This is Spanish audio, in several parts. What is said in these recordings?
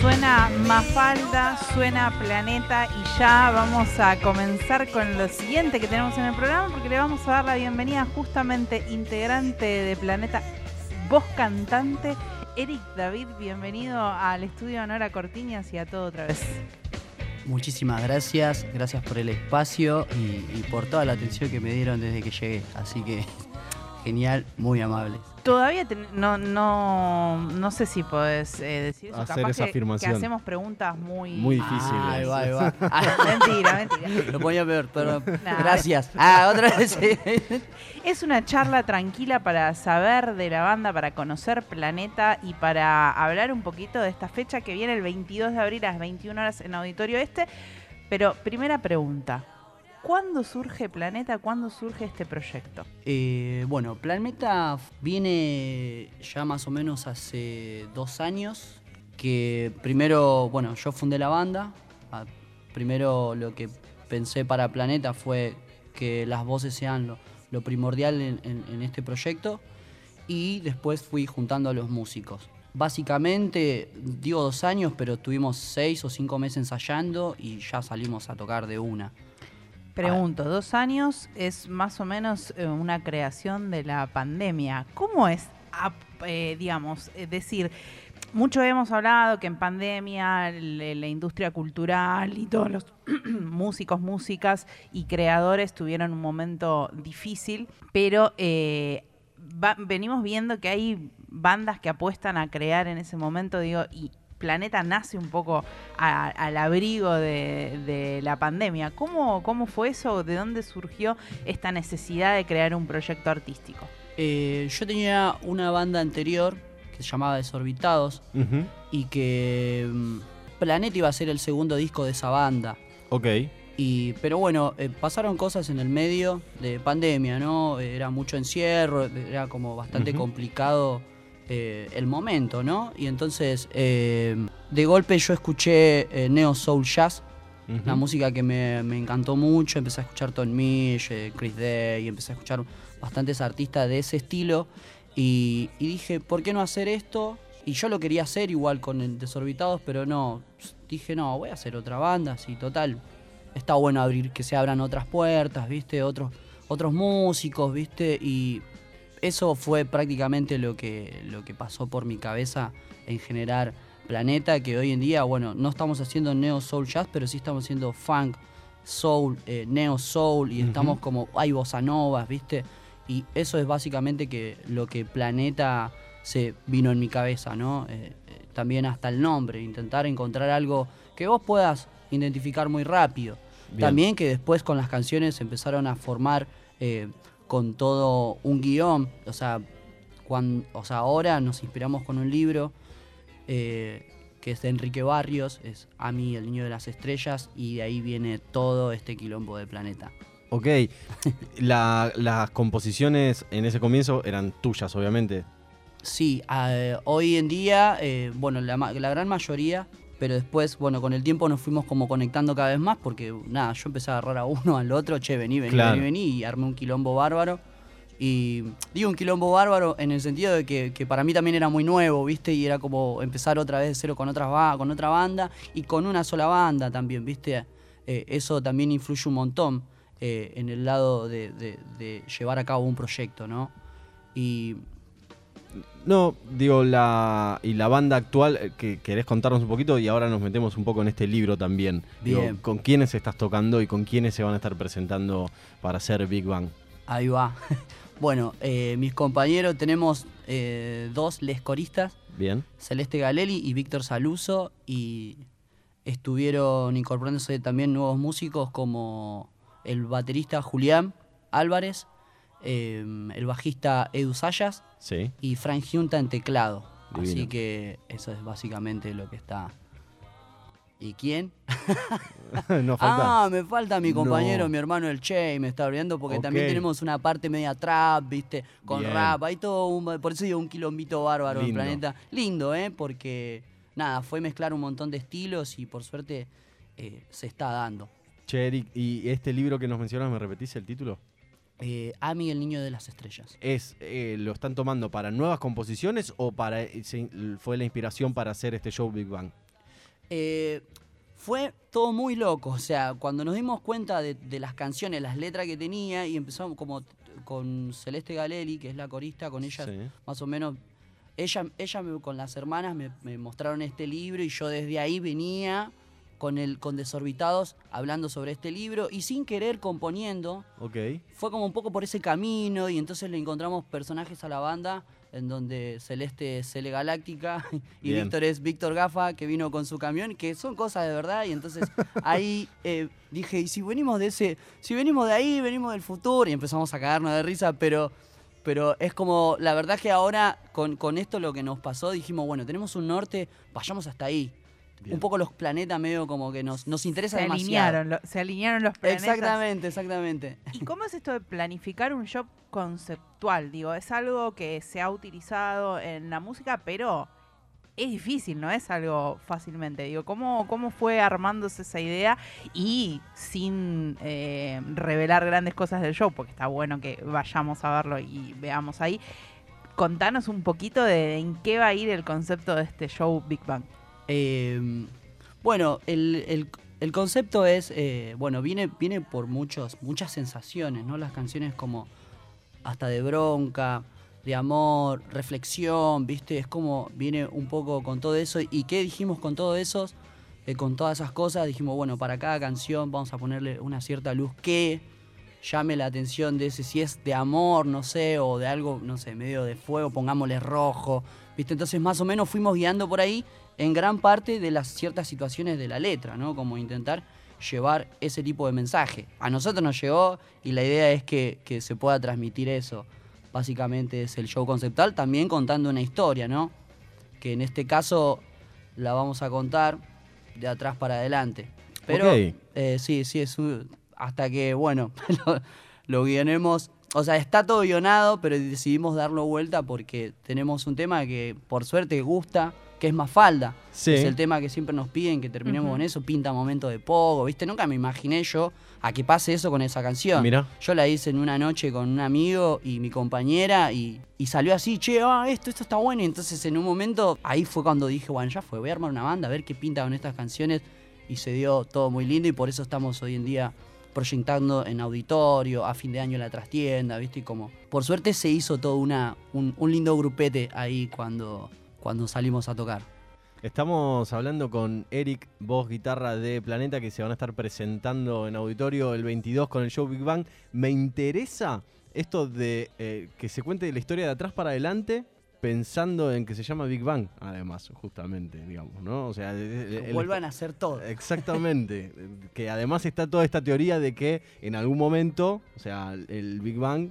Suena Mafalda, suena Planeta y ya vamos a comenzar con lo siguiente que tenemos en el programa porque le vamos a dar la bienvenida justamente integrante de Planeta, voz cantante, Eric David. Bienvenido al estudio Nora Cortiñas y a todo otra vez. Muchísimas gracias, gracias por el espacio y, y por toda la atención que me dieron desde que llegué. Así que genial, muy amables. Todavía ten- no, no, no sé si podés eh, decir eso. Hacer Capaz esa que- afirmación. Que hacemos preguntas muy... Muy difíciles. Ah, ahí va, ahí va. mentira, mentira. Lo ponía peor, pero Nah. gracias. Ah, otra vez. Es una charla tranquila para saber de la banda, para conocer Planeta y para hablar un poquito de esta fecha que viene el 22 de abril a las 21 horas en Auditorio Este. Pero primera pregunta, ¿cuándo surge Planeta? ¿Cuándo surge este proyecto? Eh, bueno, Planeta viene ya más o menos hace dos años. Que primero, bueno, yo fundé la banda. Ah, Primero lo que pensé para Planeta fue que las voces sean lo, primordial en- en este proyecto. Y después fui juntando a los músicos. Básicamente, digo dos años, pero estuvimos seis o cinco meses ensayando y ya salimos a tocar de una. Pregunto, dos años es más o menos eh, una creación de la pandemia. ¿Cómo es, eh, digamos, es decir, mucho hemos hablado que en pandemia la industria cultural y todos los músicos, músicas y creadores tuvieron un momento difícil, pero eh, venimos viendo que hay bandas que apuestan a crear en ese momento, digo, y Planeta nace un poco a- al abrigo de, de la pandemia. ¿Cómo, ¿Cómo fue eso? ¿De dónde surgió esta necesidad de crear un proyecto artístico? Eh, yo tenía una banda anterior que se llamaba Desorbitados y que mm, Planeta iba a ser el segundo disco de esa banda. Ok. Y, pero bueno, eh, pasaron cosas en el medio de pandemia, ¿no? Era mucho encierro, era como bastante complicado eh, el momento, ¿no? Y entonces, eh, de golpe yo escuché eh, Neo Soul Jazz, ujú. una música que me, me encantó mucho. Empecé a escuchar Tom Misch, Chris Day, empecé a escuchar bastantes artistas de ese estilo. Y, y dije, ¿por qué no hacer esto? Y yo lo quería hacer igual con el Desorbitados, pero no. Dije, no, voy a hacer otra banda, así, total. Está bueno abrir, que se abran otras puertas, ¿viste? Otros, otros músicos, ¿viste? Y eso fue prácticamente lo que, lo que pasó por mi cabeza en generar Planeta, que hoy en día, bueno, no estamos haciendo neo soul jazz, pero sí estamos haciendo funk, soul, eh, neo soul, y estamos como, hay bossa novas, ¿viste? Y eso es básicamente que lo que Planeta se vino en mi cabeza, ¿no? Eh, eh, también hasta el nombre, intentar encontrar algo que vos puedas identificar muy rápido. Bien. También que después con las canciones empezaron a formar con todo un guion. O sea, cuan- o sea, ahora nos inspiramos con un libro eh, que es de Enrique Barrios, es A mí, el niño de las estrellas, y de ahí viene todo este quilombo de planeta. Ok. La- las composiciones en ese comienzo eran tuyas, obviamente. Sí, eh, hoy en día, eh, bueno, la, la gran mayoría, pero después, bueno, con el tiempo nos fuimos como conectando cada vez más porque, nada, yo empecé a agarrar a uno, al otro, che, vení, vení, Claro. vení, vení, y armé un quilombo bárbaro. Y digo un quilombo bárbaro en el sentido de que, que para mí también era muy nuevo, ¿viste? Y era como empezar otra vez de cero con, otras ba- con otra banda y con una sola banda también, ¿viste? Eh, eso también influye un montón eh, en el lado de, de- de llevar a cabo un proyecto, ¿no? Y No, digo, la y la banda actual, eh, que querés contarnos un poquito y ahora nos metemos un poco en este libro también. Digo, Bien. ¿Con quiénes estás tocando y con quiénes se van a estar presentando para hacer Big Bang? Ahí va. Bueno, eh, mis compañeros tenemos eh, dos les coristas, Bien. Celeste Galeli y Víctor Saluso, y estuvieron incorporándose también nuevos músicos como el baterista Julián Álvarez, eh, el bajista Edu Sayas Sí. y Frank Junta en teclado. Así que eso es básicamente lo que está. ¿Y quién? no falta. Ah, me falta mi compañero, No. mi hermano el Che, me está olvidando porque también tenemos una parte media trap, ¿viste? Con Bien. rap, hay todo un, por eso digo un quilombito bárbaro en. Planeta. Lindo, ¿eh? Porque, nada, fue mezclar un montón de estilos y por suerte eh, se está dando. Che, Eric, ¿y este libro que nos mencionas, me repetís el título? Eh, Ami, el niño de las estrellas. ¿Es, eh, ¿Lo están tomando para nuevas composiciones o para eh, se- fue la inspiración para hacer este show Big Bang? Eh, fue todo muy loco. O sea, cuando nos dimos cuenta de, de las canciones, las letras que tenía, y empezamos como con Celeste Galeli, que es la corista, con ella Sí. más o menos. Ella, ella me- con las hermanas me, me mostraron este libro y yo desde ahí venía con, el, con Desorbitados hablando sobre este libro y sin querer componiendo. Ok. Fue como un poco por ese camino y entonces le encontramos personajes a la banda en donde Celeste es Cele Galáctica y Bien. Víctor es Víctor Gafa que vino con su camión que son cosas de verdad y entonces ahí eh, dije y si venimos de ese si venimos de ahí venimos del futuro y empezamos a cagarnos de risa pero pero es como la verdad que ahora con, con esto lo que nos pasó dijimos bueno tenemos un norte vayamos hasta ahí Bien. un poco los planetas medio como que nos, nos interesa Se demasiado alinearon, lo- se alinearon los planetas. exactamente exactamente ¿Y cómo es esto de planificar un show conceptual? Digo, es algo que se ha utilizado en la música, pero es difícil, no es algo fácilmente. Digo, ¿cómo, cómo fue armándose esa idea y sin eh, revelar grandes cosas del show? Porque está bueno que vayamos a verlo y veamos ahí. Contanos un poquito de en qué va a ir el concepto de este show Big Bang. Eh, bueno, el, el- el concepto es, eh, bueno, viene, viene por muchos, muchas sensaciones, ¿no? Las canciones como hasta de bronca, de amor, reflexión, ¿viste? Es como viene un poco con todo eso. ¿Y qué dijimos con todo eso? Eh, con todas esas cosas, dijimos, bueno, para cada canción vamos a ponerle una cierta luz que llame la atención de ese, si es de amor, no sé, o de algo, no sé, medio de fuego, pongámosle rojo, ¿viste? Entonces más o menos fuimos guiando por ahí en gran parte de las ciertas situaciones de la letra, ¿no? Como intentar llevar ese tipo de mensaje. A nosotros nos llegó y la idea es que, que se pueda transmitir eso. Básicamente es el show conceptual, también contando una historia, ¿no? Que en este caso la vamos a contar de atrás para adelante. Pero Ok. eh, sí, sí, es un- hasta que, bueno, lo, lo guionemos. O sea, está todo guionado, pero decidimos darlo vuelta porque tenemos un tema que por suerte gusta, que es Mafalda. Sí. Es el tema que siempre nos piden que terminemos con eso, pinta momento de poco, ¿viste? Nunca me imaginé yo a que pase eso con esa canción. Mira. Yo la hice en una noche con un amigo y mi compañera y, y salió así, che, ah, esto, esto está bueno. Y entonces en un momento, ahí fue cuando dije, bueno, ya fue, voy a armar una banda, a ver qué pinta con estas canciones. Y se dio todo muy lindo y por eso estamos hoy en día proyectando en auditorio, a fin de año en la trastienda, ¿viste? Y como, por suerte se hizo todo una, un, un lindo grupete ahí cuando, cuando salimos a tocar. Estamos hablando con Eric, voz guitarra de Planeta, que se van a estar presentando en auditorio el 22 con el show Big Bang. Me interesa esto de eh, que se cuente la historia de atrás para adelante, pensando en que se llama Big Bang, además, justamente, digamos, ¿no? O sea, el- el- Vuelvan a hacer todo. Exactamente. que además está toda esta teoría de que en algún momento, o sea, el Big Bang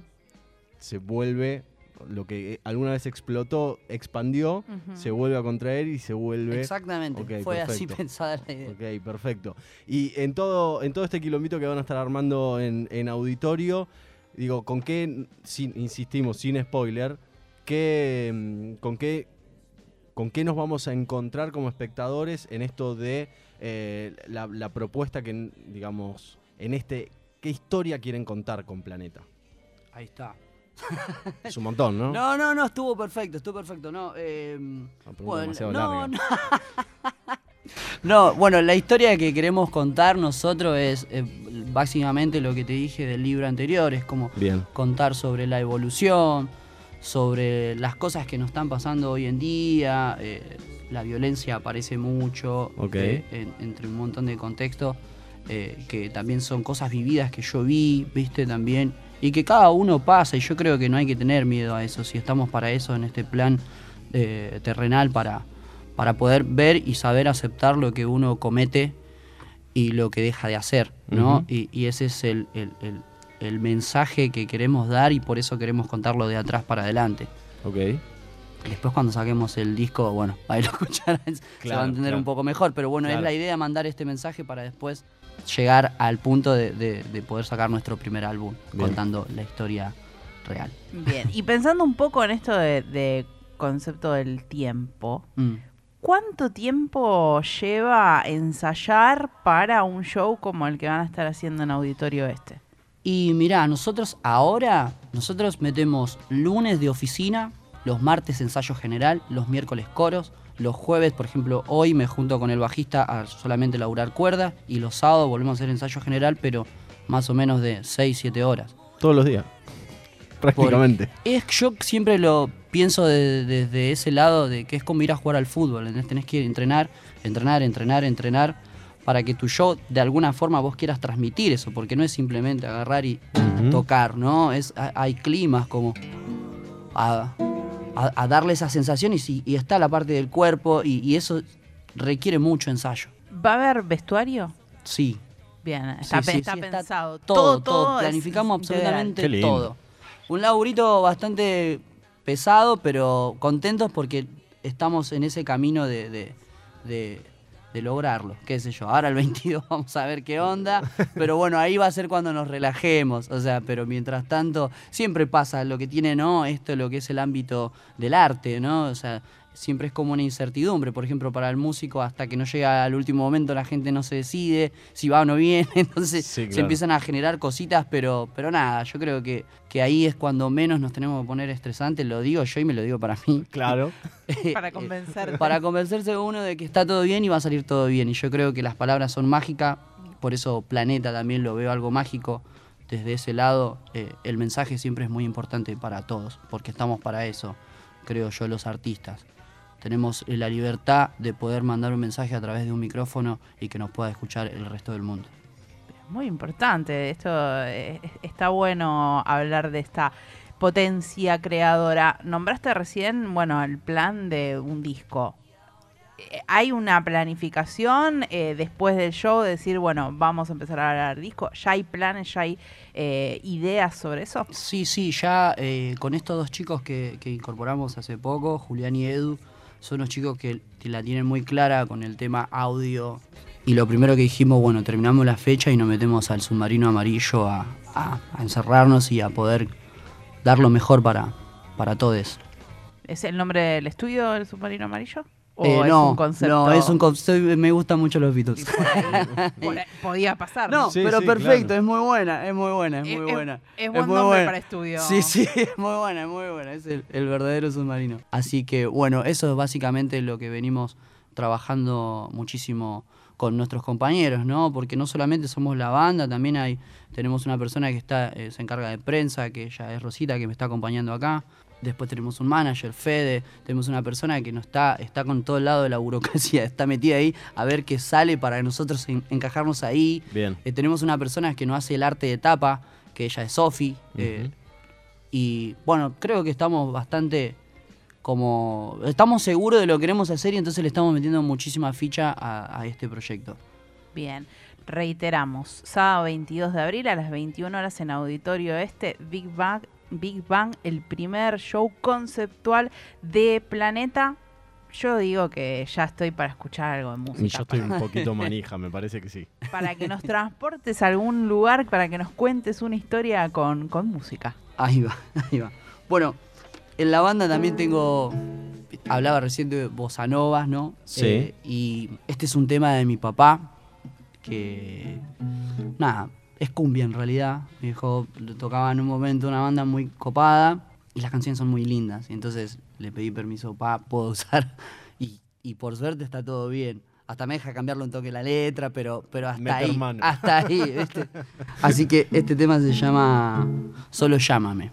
se vuelve lo que alguna vez explotó, expandió, se vuelve a contraer y se vuelve. Exactamente, fue así pensada la idea. Ok, perfecto. Y en todo, en todo este quilombito que van a estar armando en, en auditorio, digo, ¿con qué, sin, insistimos, sin spoiler, qué, mm, con qué con qué nos vamos a encontrar como espectadores en esto de eh, la, la propuesta que, digamos, en este, qué historia quieren contar con Planeta? Ahí está. Es un montón, ¿no? No, no, no, estuvo perfecto, estuvo perfecto. No, eh, bueno, no, no. No, bueno, la historia que queremos contar nosotros es eh, básicamente lo que te dije del libro anterior, es como Bien. contar sobre la evolución, sobre las cosas que nos están pasando hoy en día, eh, la violencia aparece mucho, eh, en- entre un montón de contextos, que también son cosas vividas que yo vi, viste también, y que cada uno pasa, y yo creo que no hay que tener miedo a eso, si estamos para eso en este plan eh, terrenal, para, para poder ver y saber aceptar lo que uno comete y lo que deja de hacer, ¿no? Y, y ese es el, el- el- el mensaje que queremos dar y por eso queremos contarlo de atrás para adelante. Ok. Después cuando saquemos el disco, bueno, ahí lo escucharán, se va a entender claro. un poco mejor, pero bueno, Claro. es la idea mandar este mensaje para después llegar al punto de, de- de poder sacar nuestro primer álbum Bien. contando la historia real. Bien, y pensando un poco en esto de, de concepto del tiempo, Mm. ¿cuánto tiempo lleva ensayar para un show como el que van a estar haciendo en Auditorio Este? Y mirá, nosotros ahora, nosotros metemos lunes de oficina, los martes ensayo general, los miércoles coros, Los jueves, por ejemplo, hoy me junto con el bajista a solamente laburar cuerda y los sábados volvemos a hacer ensayo general, pero más o menos de 6, 7 horas. Todos los días. Prácticamente. Es, yo siempre lo pienso desde ese lado de que es como ir a jugar al fútbol. Tenés que entrenar, entrenar, entrenar, entrenar para que tu show de alguna forma vos quieras transmitir eso, porque no es simplemente agarrar y tocar, ¿no? Es, hay climas como a, darle esa sensación y, y, está la parte del cuerpo y, eso requiere mucho ensayo. ¿Va a haber vestuario? Sí. Bien, está, pensado. todo, todo, planificamos absolutamente todo. Un laburito bastante pesado, pero contentos porque estamos en ese camino de de lograrlo, qué sé yo. Ahora el 22 vamos a ver qué onda, pero bueno, ahí va a ser cuando nos relajemos, o sea, pero mientras tanto siempre pasa lo que tiene, ¿no? Esto lo que es el ámbito del arte, ¿no? O sea, siempre es como una incertidumbre. Por ejemplo, para el músico, hasta que no llega al último momento, la gente no se decide si va o no viene. Entonces se empiezan a generar cositas, pero, pero nada, yo creo que, que ahí es cuando menos nos tenemos que poner estresantes. Lo digo yo y me lo digo para mí. Claro. para convencer. Para convencerse uno de que está todo bien y va a salir todo bien. Y yo creo que las palabras son mágicas. Por eso Planeta también lo veo algo mágico desde ese lado, eh, el mensaje siempre es muy importante para todos, porque estamos para eso, creo yo, los artistas tenemos la libertad de poder mandar un mensaje a través de un micrófono y que nos pueda escuchar el resto del mundo. Muy importante, esto eh, está bueno hablar de esta potencia creadora. Nombraste recién, bueno, el plan de un disco. Eh, ¿Hay una planificación eh, después del show de decir, bueno, vamos a empezar a hablar disco? ¿Ya hay planes, ya hay ideas sobre eso? Sí, sí, ya con estos dos chicos que, que incorporamos hace poco, Julián y Edu, son unos chicos que, la tienen muy clara con el tema audio. Y lo primero que dijimos, bueno, terminamos la fecha y nos metemos al submarino amarillo a, encerrarnos y a poder dar lo mejor para, para todos. ¿Es el nombre del estudio, el submarino amarillo? ¿O eh, es no, un concepto? No, es un concepto. Me gustan mucho los Beatles. podía pasar. No, pero perfecto, es muy buena, es muy buena, es muy buena. Es, buen nombre para estudio. Sí, sí, es muy buena, es muy buena. Es el, verdadero submarino. Así que, bueno, eso es básicamente lo que venimos trabajando muchísimo con nuestros compañeros, ¿no? Porque no solamente somos la banda, también hay tenemos una persona que está eh, se encarga de prensa, que ella es Rosita, que me está acompañando acá. Después tenemos un manager, Fede, tenemos una persona que no está, está con todo el lado de la burocracia, está metida ahí a ver qué sale para nosotros encajarnos ahí. Bien. Eh, tenemos una persona que nos hace el arte de tapa, que ella es Sofi. Eh, y bueno, creo que estamos bastante como. Estamos seguros de lo que queremos hacer y entonces le estamos metiendo muchísima ficha a, a este proyecto. Bien. Reiteramos, sábado 22 de abril a las 21 horas en Auditorio Este, Big Bang Big Bang, el primer show conceptual de Planeta. Yo digo que ya estoy para escuchar algo de música. Y yo estoy un poquito manija, me parece que sí. Para que nos transportes a algún lugar, para que nos cuentes una historia con, música. Ahí va, ahí va. Bueno, en la banda también tengo. Hablaba recién de bossa novas, ¿no? Sí. Eh, y este es un tema de mi papá, que. Nada, es cumbia en realidad. Mi hijo tocaba en un momento una banda muy copada y las canciones son muy lindas. Y entonces le pedí permiso, pa, puedo usar. Y, por suerte está todo bien. Hasta me deja cambiarlo un toque la letra, pero, pero hasta ahí. Hasta ahí, Así que este tema se llama Solo llámame.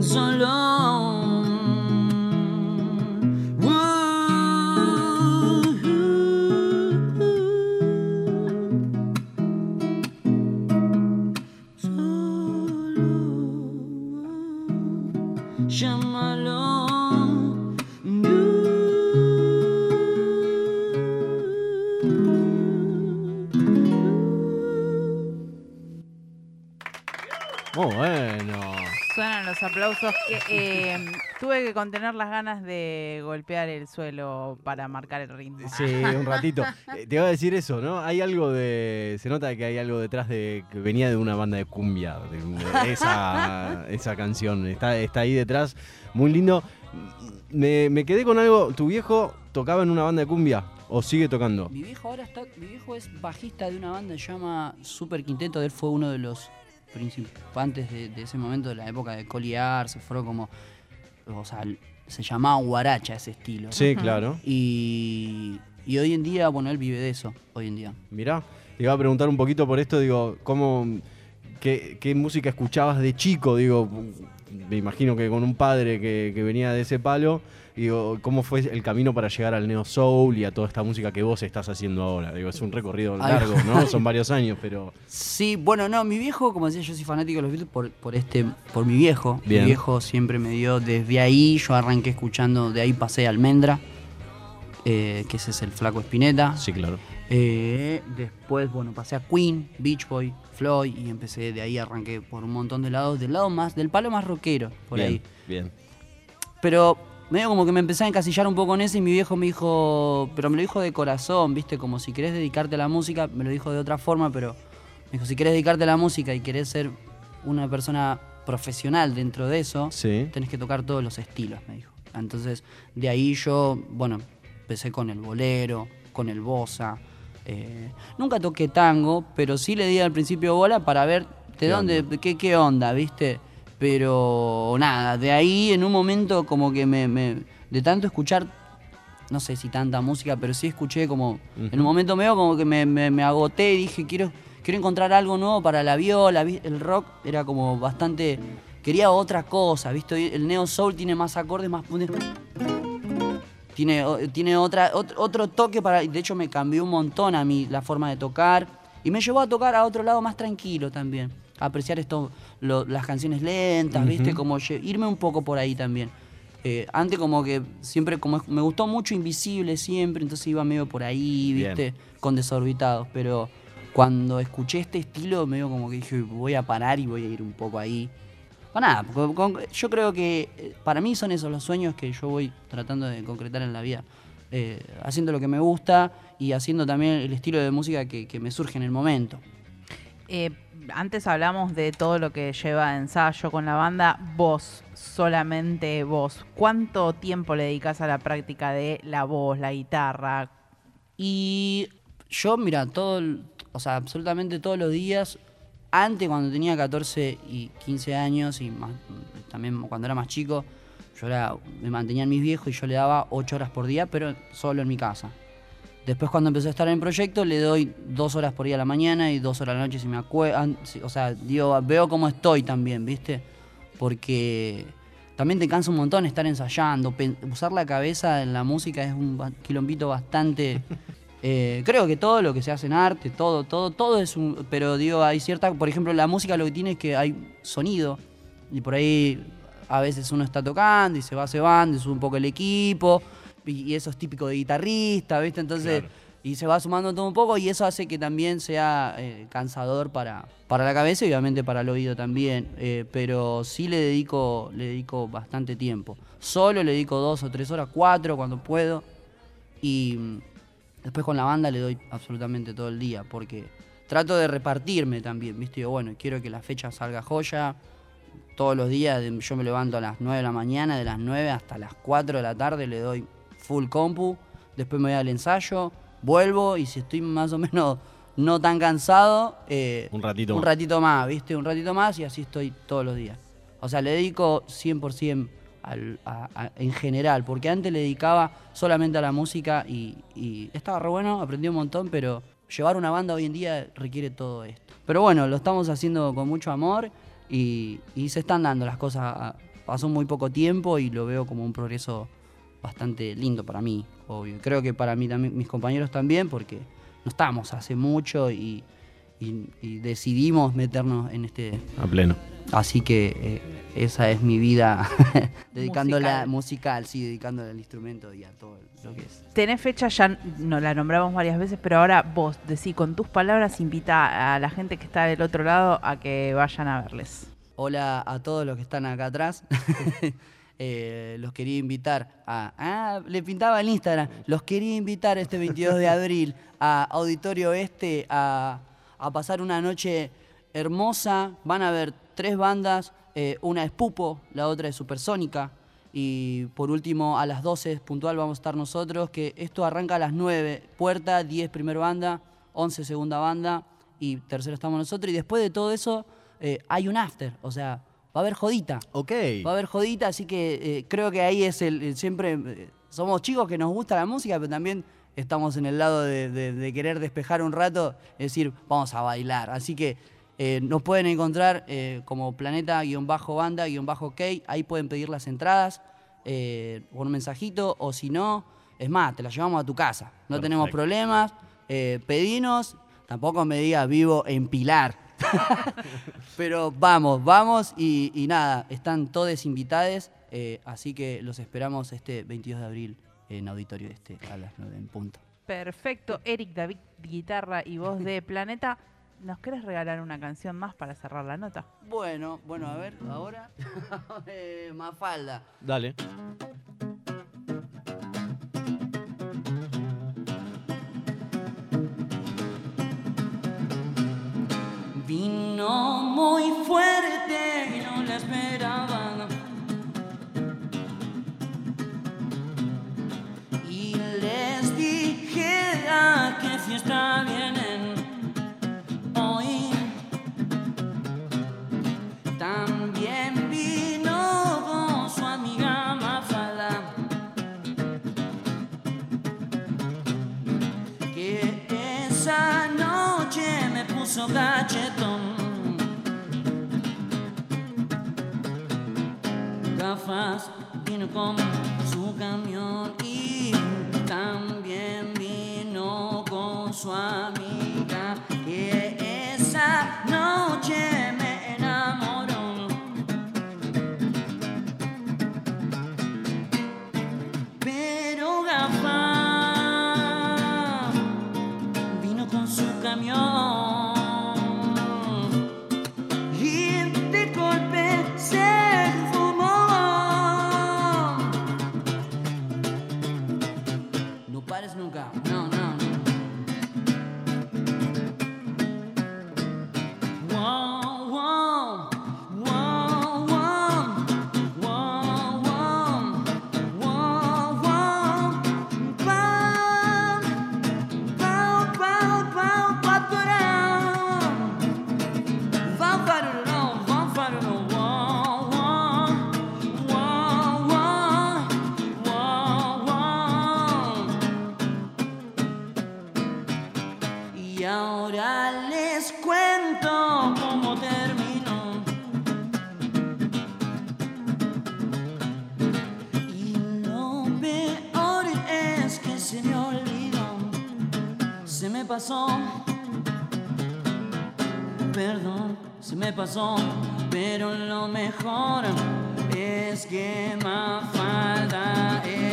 Solo. Aplausos. que, eh, tuve que contener las ganas de golpear el suelo para marcar el ritmo. Sí, un ratito. Eh, Te iba a decir eso, ¿no? Hay algo de. Se nota que hay algo detrás de. que venía de una banda de cumbia. de- esa, esa canción. Está, está ahí detrás. Muy lindo. Me, me quedé con algo. ¿Tu viejo tocaba en una banda de cumbia? ¿O sigue tocando? Mi viejo ahora está, mi viejo es bajista de una banda que se llama Super Quinteto, él fue uno de los principantes de, de ese momento, de la época de Coliar, se fueron como, o sea, se llamaba guaracha ese estilo. Sí, claro. Y, y hoy en día, bueno, él vive de eso, hoy en día. Mirá, te iba a preguntar un poquito por esto, digo, ¿cómo, qué, qué música escuchabas de chico? Digo, me imagino que con un padre que, que venía de ese palo, digo, ¿cómo fue el camino para llegar al Neo Soul y a toda esta música que vos estás haciendo ahora? Digo, es un recorrido largo, ¿no? Son varios años, pero... Sí, bueno, no, mi viejo, como decía, yo soy fanático de los Beatles por, por este, por mi viejo. Bien. Mi viejo siempre me dio, desde ahí yo arranqué escuchando, de ahí pasé a Almendra, eh, que ese es el flaco Espineta. Sí, claro. Eh, después, bueno, pasé a Queen, Beach Boy, Floyd y empecé de ahí, arranqué por un montón de lados, del lado más, del palo más rockero, por bien, ahí. Bien. Pero medio como que me empecé a encasillar un poco en ese y mi viejo me dijo, pero me lo dijo de corazón, viste, como si querés dedicarte a la música, me lo dijo de otra forma, pero me dijo, si querés dedicarte a la música y querés ser una persona profesional dentro de eso, Sí. tenés que tocar todos los estilos, me dijo. Entonces, de ahí yo, bueno, empecé con el bolero, con el bossa. eh, nunca toqué tango, pero sí le di al principio bola para ver de ¿Qué dónde, onda? qué, qué onda, ¿viste? Pero nada, de ahí en un momento como que me, me- de tanto escuchar, no sé si tanta música, pero sí escuché como, en un momento medio como que me, me- me agoté y dije, quiero, quiero encontrar algo nuevo para la viola, vi- el rock era como bastante, quería otra cosa, ¿viste? El neo soul tiene más acordes, más... Tiene, tiene otra, ot- otro toque para. De hecho, me cambió un montón a mí la forma de tocar. Y me llevó a tocar a otro lado más tranquilo también. Apreciar esto, lo- las canciones lentas, ¿viste? Como irme un poco por ahí también. Eh, antes como que siempre, como me gustó mucho Invisible siempre, entonces iba medio por ahí, Bien. ¿viste? Con desorbitados. Pero cuando escuché este estilo, medio como que dije, voy a parar y voy a ir un poco ahí. Pues nada, con- con- yo creo que eh, para mí son esos los sueños que yo voy tratando de concretar en la vida. Eh, haciendo lo que me gusta y haciendo también el estilo de música que, que me surge en el momento. Eh, antes hablamos de todo lo que lleva ensayo con la banda. Vos, solamente vos. ¿Cuánto tiempo le dedicas a la práctica de la voz, la guitarra? Y yo, mira, todo, o sea, absolutamente todos los días, antes cuando tenía 14 y 15 años y más, también cuando era más chico, yo era, me mantenían mis viejos y yo le daba 8 horas por día, pero solo en mi casa. Después cuando empecé a estar en el proyecto le doy dos horas por día a la mañana y dos horas a la noche si me acuerdo. O sea, digo, veo cómo estoy también, ¿viste? Porque también te cansa un montón estar ensayando. usar la cabeza en la música es un quilombito bastante... eh, creo que todo lo que se hace en arte, todo, todo, todo es un... Pero digo, hay cierta... Por ejemplo, la música lo que tiene es que hay sonido. Y por ahí a veces uno está tocando y se va cebando y sube un poco el equipo. Y, eso es típico de guitarrista, ¿viste? Entonces... Y se va sumando todo un poco y eso hace que también sea eh, cansador para, para la cabeza y obviamente para el oído también. eh, pero sí le dedico, le dedico bastante tiempo. Solo le dedico dos o tres horas, cuatro cuando puedo. Y mm, después con la banda le doy absolutamente todo el día porque trato de repartirme también, ¿viste? Digo, bueno, quiero que la fecha salga joya. Todos los días yo me levanto a las 9 de la mañana, de las 9 hasta las 4 de la tarde le doy full compu. Después me voy al ensayo, vuelvo y si estoy más o menos no tan cansado, eh, Un ratito un más. ratito más, ¿viste? Un ratito más y así estoy todos los días. O sea, le dedico 100% al, a- a- en general, porque antes le dedicaba solamente a la música y, y estaba re bueno, aprendí un montón, pero llevar una banda hoy en día requiere todo esto. Pero bueno, lo estamos haciendo con mucho amor y, y se están dando las cosas. Pasó muy poco tiempo y lo veo como un progreso bastante lindo para mí, obvio. Creo que para mí también, mis compañeros también, porque no estamos hace mucho y, y- y decidimos meternos en este A pleno. Así que eh, esa es mi vida dedicándola Musical. musical. sí, dedicándola al instrumento y a todo lo que es. Tenés fecha, ya no la nombramos varias veces, pero ahora vos decís con tus palabras, invita a la gente que está del otro lado a que vayan a verles. Hola a todos los que están acá atrás. Eh, los quería invitar a. Ah, le pintaba el Instagram. Los quería invitar este 22 de abril a Auditorio Este a, a pasar una noche hermosa. Van a ver tres bandas. eh, una es Pupo, la otra es Supersónica. Y por último, a las 12 puntual vamos a estar nosotros. Que esto arranca a las 9. Puerta, 10 primera banda, 11 segunda banda y tercero estamos nosotros. Y después de todo eso, eh, hay un after. O sea, va a haber jodita. Ok. Va a haber jodita, así que eh, creo que ahí es el, el siempre. eh, somos chicos que nos gusta la música, pero también estamos en el lado de, de- de querer despejar un rato, es decir, vamos a bailar. Así que eh, nos pueden encontrar eh, como planeta-banda-ok, ahí pueden pedir las entradas eh, con un mensajito, o si no, es más, te las llevamos a tu casa. No tenemos Perfecto. problemas, eh, pedinos, tampoco me digas vivo en Pilar. Pero vamos, vamos y, y nada, están todos invitados, eh, así que los esperamos este 22 de abril en Auditorio Este a las 9 en punto. Perfecto, Eric David, guitarra y voz de Planeta. ¿Nos querés regalar una canción más para cerrar la nota? Bueno, bueno, a ver, ahora eh, Mafalda. Dale. Puso cachetón. Gafas vino con su camión y también vino con su amiga que esa noche me pasó, pero lo mejor es que Mafalda esa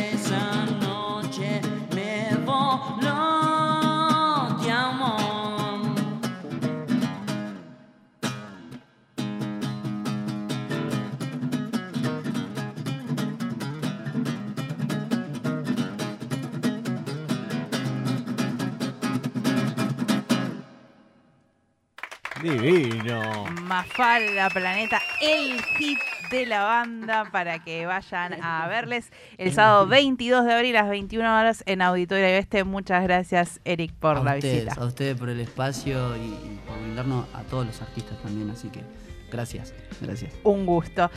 Divino. Mafalda Planeta, el hit de la banda para que vayan a verles el sábado 22 de abril a las 21 horas en Auditorio Este. Muchas gracias, Eric, por a la ustedes, visita. a ustedes por el espacio y, y por brindarnos a todos los artistas también, así que gracias, gracias. Un gusto.